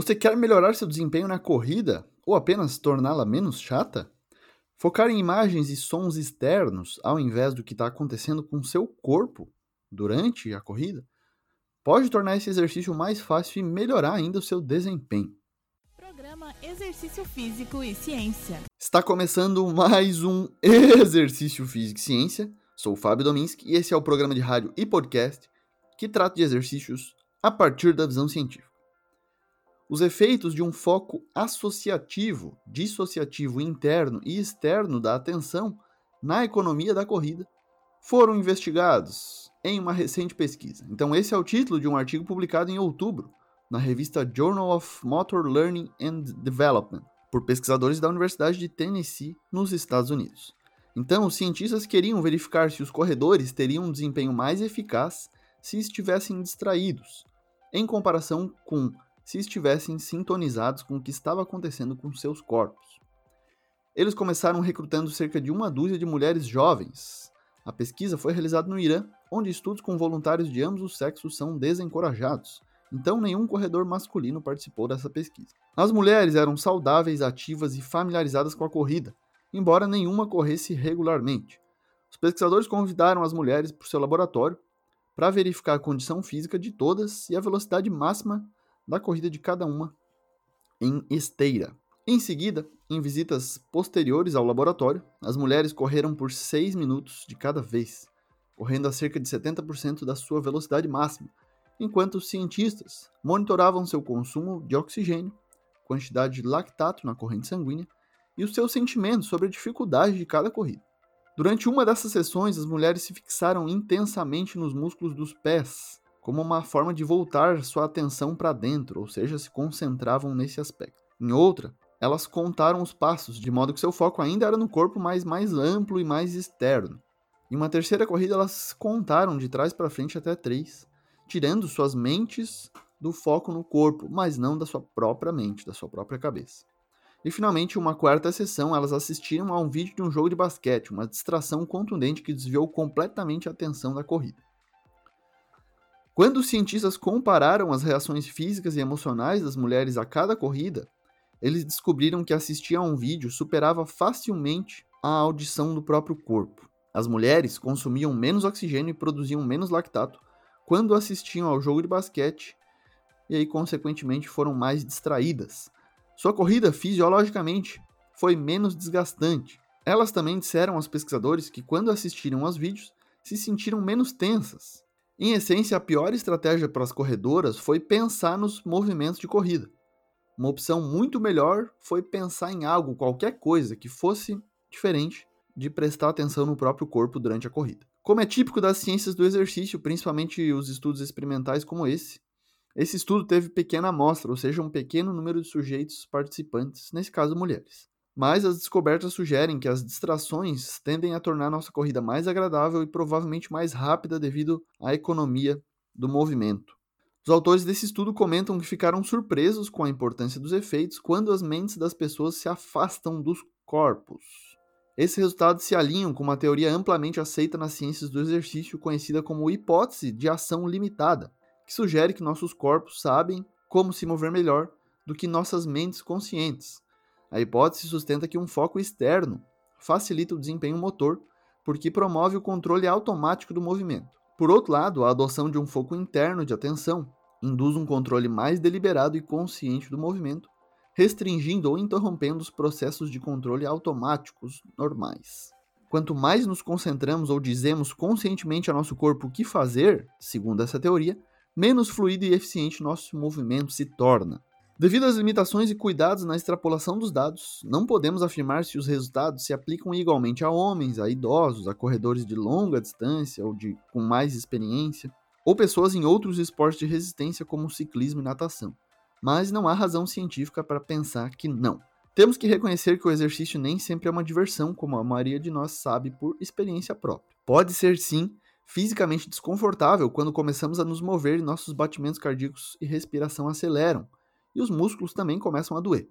Você quer melhorar seu desempenho na corrida ou apenas torná-la menos chata? Focar em imagens e sons externos ao invés do que está acontecendo com seu corpo durante a corrida pode tornar esse exercício mais fácil e melhorar ainda o seu desempenho. Programa Exercício Físico e Ciência. Está começando mais um Exercício Físico e Ciência. Sou o Fábio Dominski e esse é o programa de rádio e podcast que trata de exercícios a partir da visão científica. Os efeitos de um foco associativo, dissociativo interno e externo da atenção na economia da corrida foram investigados em uma recente pesquisa. Então, esse é o título de um artigo publicado em outubro na revista Journal of Motor Learning and Development, por pesquisadores da Universidade de Tennessee, nos Estados Unidos. Então, os cientistas queriam verificar se os corredores teriam um desempenho mais eficaz se estivessem distraídos, em comparação com se estivessem sintonizados com o que estava acontecendo com seus corpos. Eles começaram recrutando cerca de uma dúzia de mulheres jovens. A pesquisa foi realizada no Irã, onde estudos com voluntários de ambos os sexos são desencorajados, então nenhum corredor masculino participou dessa pesquisa. As mulheres eram saudáveis, ativas e familiarizadas com a corrida, embora nenhuma corresse regularmente. Os pesquisadores convidaram as mulheres para o seu laboratório para verificar a condição física de todas e a velocidade máxima da corrida de cada uma em esteira. Em seguida, em visitas posteriores ao laboratório, as mulheres correram por 6 minutos de cada vez, correndo a cerca de 70% da sua velocidade máxima, enquanto os cientistas monitoravam seu consumo de oxigênio, quantidade de lactato na corrente sanguínea e os seus sentimentos sobre a dificuldade de cada corrida. Durante uma dessas sessões, as mulheres se fixaram intensamente nos músculos dos pés, como uma forma de voltar sua atenção para dentro, ou seja, se concentravam nesse aspecto. Em outra, elas contaram os passos, de modo que seu foco ainda era no corpo, mas mais amplo e mais externo. Em uma terceira corrida, elas contaram de trás para frente até três, tirando suas mentes do foco no corpo, mas não da sua própria mente, da sua própria cabeça. E finalmente, uma quarta sessão, elas assistiram a um vídeo de um jogo de basquete, uma distração contundente que desviou completamente a atenção da corrida. Quando os cientistas compararam as reações físicas e emocionais das mulheres a cada corrida, eles descobriram que assistir a um vídeo superava facilmente a audição do próprio corpo. As mulheres consumiam menos oxigênio e produziam menos lactato quando assistiam ao jogo de basquete e aí consequentemente foram mais distraídas. Sua corrida fisiologicamente foi menos desgastante. Elas também disseram aos pesquisadores que quando assistiram aos vídeos se sentiram menos tensas em essência, a pior estratégia para as corredoras foi pensar nos movimentos de corrida. Uma opção muito melhor foi pensar em algo, qualquer coisa que fosse diferente de prestar atenção no próprio corpo durante a corrida. Como é típico das ciências do exercício, principalmente os estudos experimentais como esse, esse estudo teve pequena amostra, ou seja, um pequeno número de sujeitos participantes, nesse caso mulheres mas as descobertas sugerem que as distrações tendem a tornar nossa corrida mais agradável e provavelmente mais rápida devido à economia do movimento. Os autores desse estudo comentam que ficaram surpresos com a importância dos efeitos quando as mentes das pessoas se afastam dos corpos. Esses resultados se alinham com uma teoria amplamente aceita nas ciências do exercício conhecida como hipótese de ação limitada, que sugere que nossos corpos sabem como se mover melhor do que nossas mentes conscientes a hipótese sustenta que um foco externo facilita o desempenho motor, porque promove o controle automático do movimento. Por outro lado, a adoção de um foco interno de atenção induz um controle mais deliberado e consciente do movimento, restringindo ou interrompendo os processos de controle automáticos normais. Quanto mais nos concentramos ou dizemos conscientemente a nosso corpo o que fazer, segundo essa teoria, menos fluido e eficiente nosso movimento se torna. Devido às limitações e cuidados na extrapolação dos dados, não podemos afirmar se os resultados se aplicam igualmente a homens, a idosos, a corredores de longa distância ou de com mais experiência, ou pessoas em outros esportes de resistência como ciclismo e natação. Mas não há razão científica para pensar que não. Temos que reconhecer que o exercício nem sempre é uma diversão, como a maioria de nós sabe por experiência própria. Pode ser sim fisicamente desconfortável quando começamos a nos mover e nossos batimentos cardíacos e respiração aceleram e os músculos também começam a doer.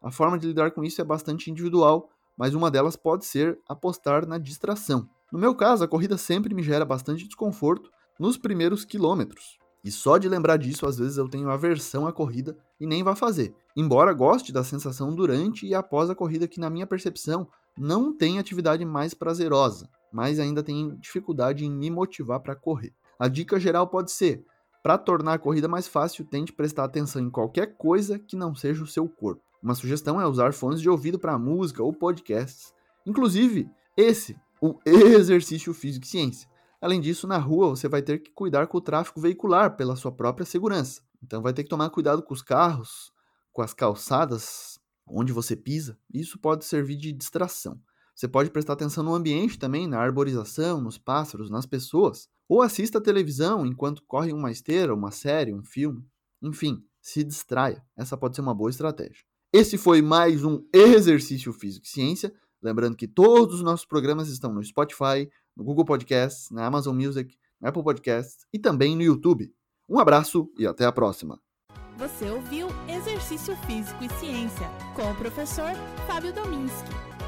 A forma de lidar com isso é bastante individual, mas uma delas pode ser apostar na distração. No meu caso, a corrida sempre me gera bastante desconforto nos primeiros quilômetros. E só de lembrar disso, às vezes eu tenho aversão à corrida e nem vá fazer. Embora goste da sensação durante e após a corrida, que na minha percepção não tem atividade mais prazerosa, mas ainda tem dificuldade em me motivar para correr. A dica geral pode ser: para tornar a corrida mais fácil, tente prestar atenção em qualquer coisa que não seja o seu corpo. Uma sugestão é usar fones de ouvido para música ou podcasts. Inclusive, esse, o exercício físico e ciência. Além disso, na rua você vai ter que cuidar com o tráfego veicular pela sua própria segurança. Então vai ter que tomar cuidado com os carros, com as calçadas, onde você pisa. Isso pode servir de distração. Você pode prestar atenção no ambiente também, na arborização, nos pássaros, nas pessoas. Ou assista a televisão enquanto corre uma esteira, uma série, um filme. Enfim, se distraia. Essa pode ser uma boa estratégia. Esse foi mais um Exercício Físico e Ciência. Lembrando que todos os nossos programas estão no Spotify, no Google Podcasts, na Amazon Music, no Apple Podcasts e também no YouTube. Um abraço e até a próxima. Você ouviu Exercício Físico e Ciência com o professor Fábio Dominski,